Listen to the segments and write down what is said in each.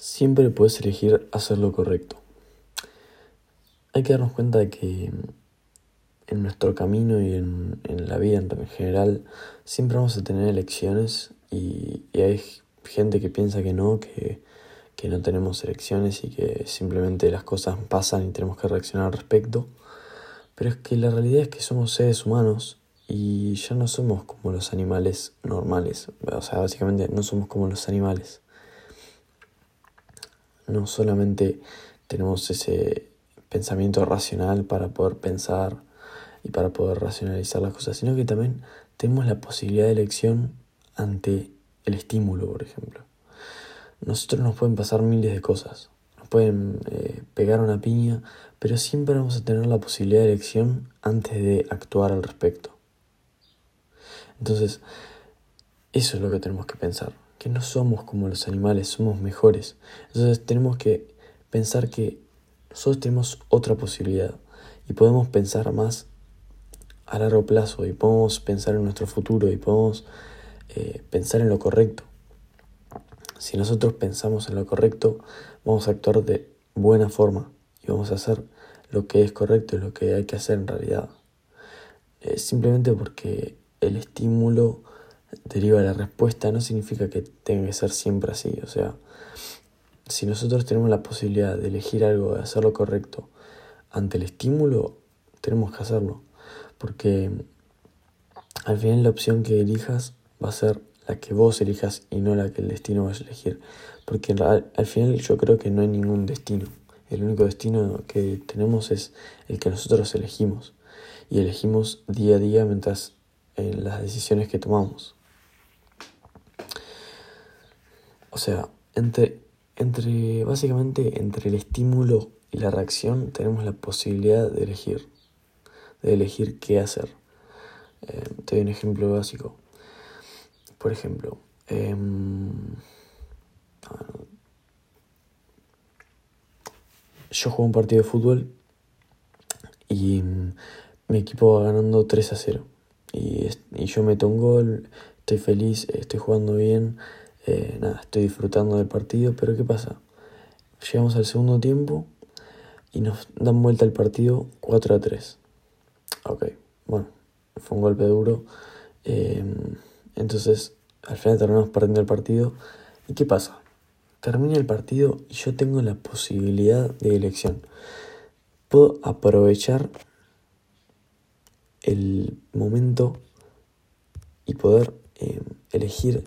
siempre puedes elegir hacer lo correcto. Hay que darnos cuenta de que en nuestro camino y en, la vida en general siempre vamos a tener elecciones y, hay gente que piensa que no, que, que, no tenemos elecciones y que simplemente las cosas pasan y tenemos que reaccionar al respecto. Pero es que la realidad es que somos seres humanos y ya no somos como los animales normales. O sea, básicamente no somos como los animales no solamente tenemos ese pensamiento racional para poder pensar y para poder racionalizar las cosas, sino que también tenemos la posibilidad de elección ante el estímulo, por ejemplo. Nosotros nos pueden pasar miles de cosas, nos pueden eh, pegar una piña, pero siempre vamos a tener la posibilidad de elección antes de actuar al respecto. Entonces, eso es lo que tenemos que pensar que no somos como los animales, somos mejores. Entonces tenemos que pensar que nosotros tenemos otra posibilidad y podemos pensar más a largo plazo y podemos pensar en nuestro futuro y podemos eh, pensar en lo correcto. Si nosotros pensamos en lo correcto, vamos a actuar de buena forma y vamos a hacer lo que es correcto y lo que hay que hacer en realidad. simplemente porque el estímulo deriva la respuesta no significa que tenga que ser siempre así. O sea, si nosotros tenemos la posibilidad de elegir algo, de hacer lo correcto ante el estímulo, tenemos que hacerlo. Porque al final la opción que elijas va a ser la que vos elijas y no la que el destino vaya a elegir. Porque al, al final yo creo que no hay ningún destino. El único destino que tenemos es el que nosotros elegimos. Y elegimos día a día mientras en eh, las decisiones que tomamos. O sea, entre, entre, básicamente entre el estímulo y la reacción tenemos la posibilidad de elegir, de elegir qué hacer. Eh, te doy un ejemplo básico. Por ejemplo, em, yo juego un partido de fútbol y mi equipo va ganando 3 a 0. Y, y yo meto un gol, estoy feliz, estoy jugando bien, eh, nada, estoy disfrutando del partido, pero ¿qué pasa? Llegamos al segundo tiempo y nos dan vuelta el partido 4 a 3. Ok, bueno, fue un golpe duro. Eh, entonces, al final terminamos perdiendo el partido. ¿Y qué pasa? Termina el partido y yo tengo la posibilidad de elección. Puedo aprovechar el momento y poder eh, elegir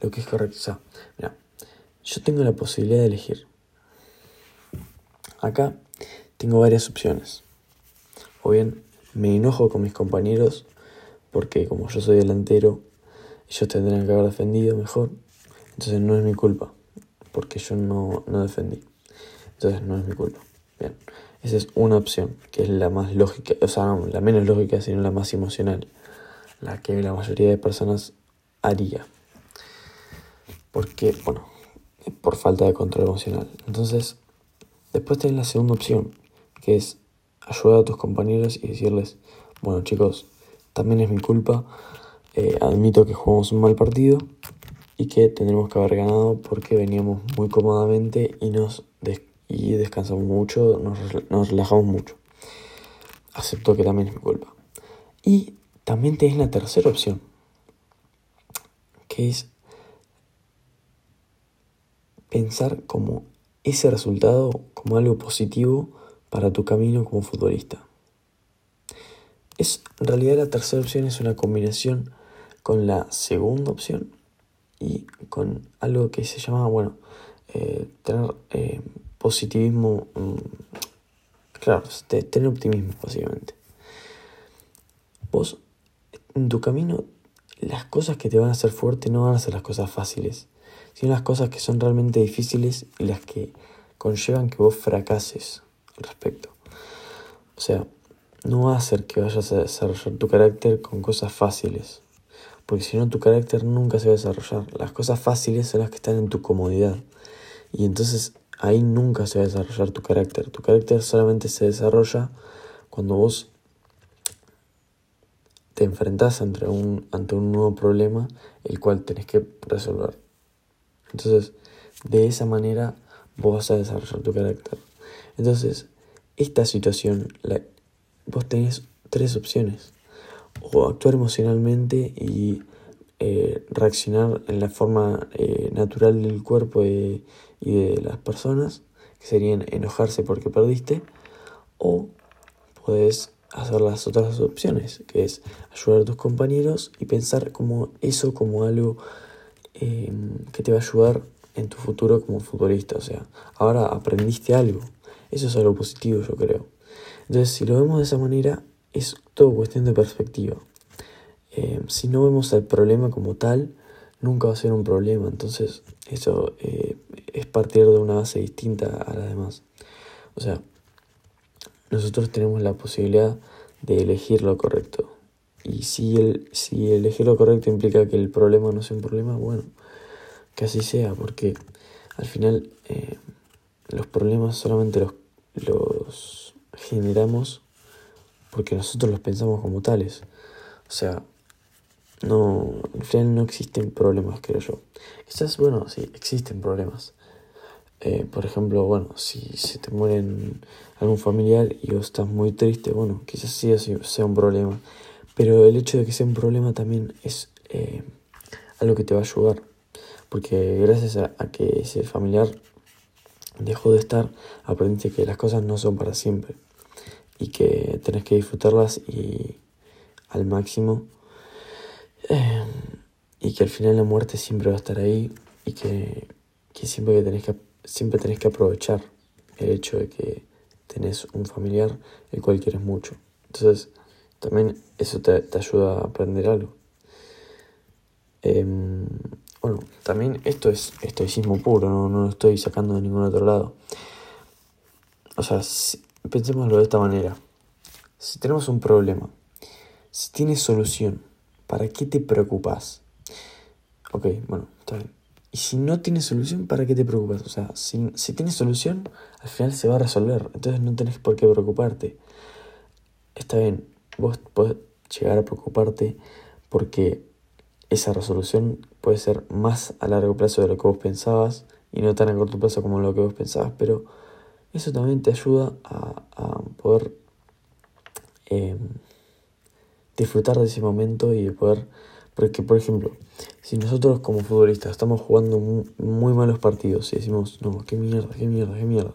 lo que es correcto. O sea, mira, yo tengo la posibilidad de elegir. Acá tengo varias opciones. O bien me enojo con mis compañeros porque como yo soy delantero, ellos tendrían que haber defendido mejor. Entonces no es mi culpa, porque yo no, no defendí. Entonces no es mi culpa. Bien, esa es una opción, que es la más lógica, o sea, no, la menos lógica, sino la más emocional, la que la mayoría de personas haría porque, bueno, por falta de control emocional. Entonces, después tenés la segunda opción, que es ayudar a tus compañeros y decirles, bueno chicos, también es mi culpa, eh, admito que jugamos un mal partido y que tendremos que haber ganado porque veníamos muy cómodamente y nos y descansamos mucho, nos, nos relajamos mucho. Acepto que también es mi culpa. Y también tenés la tercera opción, que es pensar como ese resultado como algo positivo para tu camino como futbolista. Es, en realidad la tercera opción es una combinación con la segunda opción y con algo que se llama, bueno, eh, tener eh, positivismo, mm, claro, tener optimismo básicamente. Vos, en tu camino, las cosas que te van a hacer fuerte no van a ser las cosas fáciles sino las cosas que son realmente difíciles y las que conllevan que vos fracases al respecto. O sea, no va a ser que vayas a desarrollar tu carácter con cosas fáciles, porque si no tu carácter nunca se va a desarrollar. Las cosas fáciles son las que están en tu comodidad y entonces ahí nunca se va a desarrollar tu carácter. Tu carácter solamente se desarrolla cuando vos te enfrentás ante un, ante un nuevo problema el cual tenés que resolver. Entonces, de esa manera vos vas a desarrollar tu carácter. Entonces, esta situación, la, vos tenés tres opciones. O actuar emocionalmente y eh, reaccionar en la forma eh, natural del cuerpo y de las personas, que serían enojarse porque perdiste, o puedes hacer las otras opciones, que es ayudar a tus compañeros y pensar como eso como algo em, que te va a ayudar en tu futuro como futbolista. O sea, ahora aprendiste algo. Eso es algo positivo, yo creo. Entonces, si lo vemos de esa manera, es todo cuestión de perspectiva. Em, si no vemos el problema como tal, nunca va a ser un problema. Entonces, eso eh, es partir de una base distinta a la demás. O sea, nosotros tenemos la posibilidad de elegir lo correcto. Y si, el, si elegir lo correcto implica que el problema no sea un problema, bueno, que así sea, porque al final eh, los problemas solamente los, los generamos porque nosotros los pensamos como tales. O sea, no, al final no existen problemas, creo yo. Quizás, bueno, sí, existen problemas. Eh, por ejemplo, bueno, si se te mueren algún familiar y vos estás muy triste, bueno, quizás sí sea un problema. Pero el hecho de que sea un problema también es eh, algo que te va a ayudar. Porque gracias a, que ese familiar dejó de estar, aprendiste que las cosas no son para siempre. Y que tenés que disfrutarlas y al máximo. Eh, y que al final la muerte siempre va a estar ahí. Y que, que siempre que tenés que siempre tenés que aprovechar el hecho de que tenés un familiar el cual quieres mucho. Entonces, también eso te, ayuda a aprender algo. Em, bueno, también esto es estoicismo puro, no, no, lo estoy sacando de ningún otro lado. O sea, pensémoslo de esta manera. Si tenemos un problema, si tienes solución, ¿para qué te preocupas? Ok, bueno, está bien. Y si no tienes solución, ¿para qué te preocupas? O sea, si, si tienes solución, al final se va a resolver. Entonces no tenés por qué preocuparte. Está bien, vos podés llegar a preocuparte porque esa resolución puede ser más a largo plazo de lo que vos pensabas y no tan a corto plazo como lo que vos pensabas, pero eso también te ayuda a, poder em, disfrutar de ese momento y de poder porque, por ejemplo, si nosotros como futbolistas estamos jugando muy, malos partidos y decimos, no, qué mierda, qué mierda, qué mierda,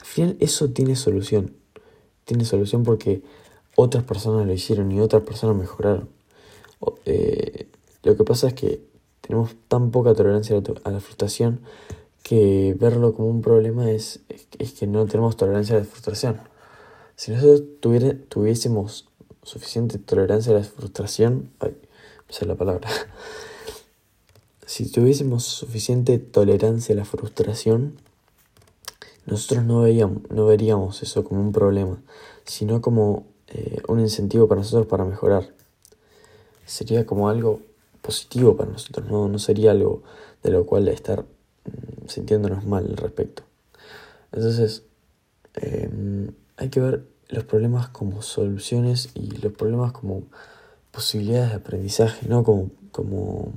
al final eso tiene solución. Tiene solución porque otras personas lo hicieron y otras personas mejoraron. Eh, lo que pasa es que tenemos tan poca tolerancia a la frustración que verlo como un problema es, es que no tenemos tolerancia a la frustración. Si nosotros tuviésemos suficiente tolerancia a la frustración, esa es la palabra. Si tuviésemos suficiente tolerancia a la frustración, nosotros no, veíamos, no veríamos eso como un problema, sino como eh, un incentivo para nosotros para mejorar. Sería como algo positivo para nosotros, no, no sería algo de lo cual estar mm, sintiéndonos mal al respecto. Entonces, em, hay que ver los problemas como soluciones y los problemas como posibilidades de aprendizaje, no como, como,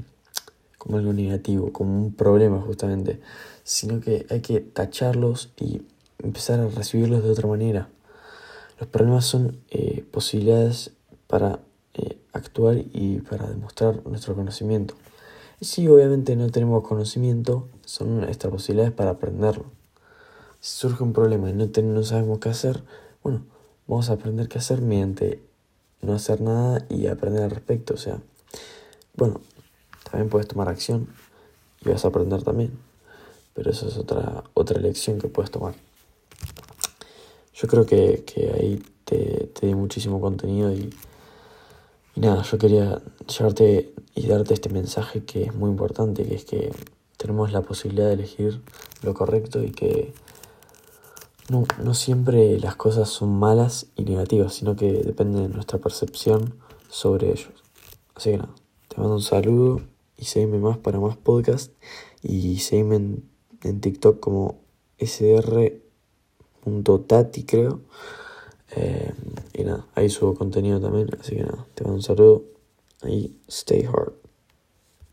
como algo negativo, como un problema justamente, sino que hay que tacharlos y empezar a recibirlos de otra manera. Los problemas son eh, posibilidades para eh, actuar y para demostrar nuestro conocimiento. Y si obviamente no tenemos conocimiento, son nuestras posibilidades para aprenderlo. Si surge un problema y no, no sabemos qué hacer, bueno, vamos a aprender qué hacer mediante no hacer nada y aprender al respecto. O sea, bueno, también puedes tomar acción y vas a aprender también. Pero eso es otra, otra lección que puedes tomar. Yo creo que, ahí te, te, di muchísimo contenido y, y nada, yo quería llevarte y darte este mensaje que es muy importante, que es que tenemos la posibilidad de elegir lo correcto y que no, no siempre las cosas son malas y negativas, sino que depende de nuestra percepción sobre ellos. Así que nada, te mando un saludo y seguime más para más podcast y seguime en, en TikTok como sr.tati creo. Eh, y nada, ahí subo contenido también, así que nada, te mando un saludo y stay hard.